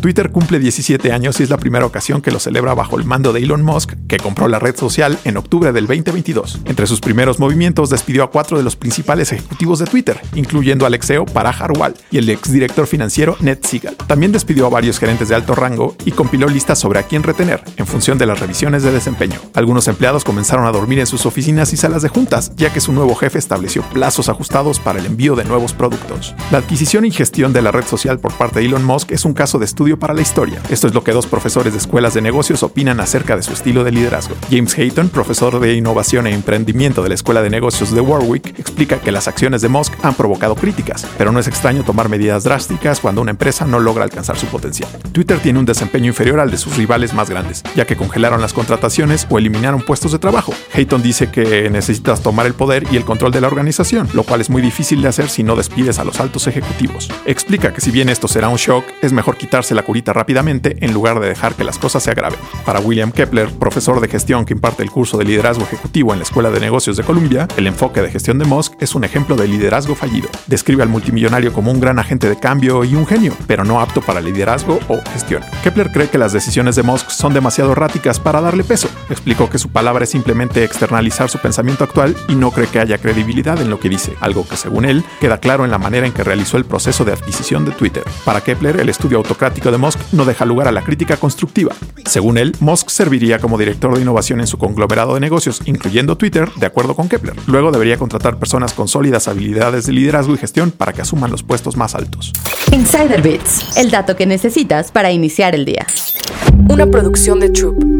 Twitter cumple 17 años y es la primera ocasión que lo celebra bajo el mando de Elon Musk, que compró la red social en octubre del 2022. Entre sus primeros movimientos despidió a cuatro de los principales ejecutivos de Twitter, incluyendo a Alexeo Parag Harwal y el exdirector financiero Ned Siegel. También despidió a varios gerentes de alto rango y compiló listas sobre a quién retener, en función de las revisiones de desempeño. Algunos empleados comenzaron a dormir en sus oficinas y salas de juntas, ya que su nuevo jefe estableció plazos ajustados para el envío de nuevos productos. La adquisición y gestión de la red social por parte de Elon Musk es un caso de para la historia. Esto es lo que dos profesores de escuelas de negocios opinan acerca de su estilo de liderazgo. James Hayton, profesor de innovación e emprendimiento de la Escuela de Negocios de Warwick, explica que las acciones de Musk han provocado críticas, pero no es extraño tomar medidas drásticas cuando una empresa no logra alcanzar su potencial. Twitter tiene un desempeño inferior al de sus rivales más grandes, ya que congelaron las contrataciones o eliminaron puestos de trabajo. Hayton dice que necesitas tomar el poder y el control de la organización, lo cual es muy difícil de hacer si no despides a los altos ejecutivos. Explica que si bien esto será un shock, es mejor quitarse la curita rápidamente en lugar de dejar que las cosas se agraven. Para William Kepler, profesor de gestión que imparte el curso de liderazgo ejecutivo en la Escuela de Negocios de Columbia, el enfoque de gestión de Musk es un ejemplo de liderazgo fallido. Describe al multimillonario como un gran agente de cambio y un genio, pero no apto para liderazgo o gestión. Kepler cree que las decisiones de Musk son demasiado erráticas para darle peso. Explicó que su palabra es simplemente externalizar su pensamiento actual y no cree que haya credibilidad en lo que dice, algo que según él queda claro en la manera en que realizó el proceso de adquisición de Twitter. Para Kepler, el estudio autocrático de Musk no deja lugar a la crítica constructiva. Según él, Musk serviría como director de innovación en su conglomerado de negocios, incluyendo Twitter, de acuerdo con Kepler. Luego debería contratar personas con sólidas habilidades de liderazgo y gestión para que asuman los puestos más altos. Insider Bits, el dato que necesitas para iniciar el día. Una producción de Troop.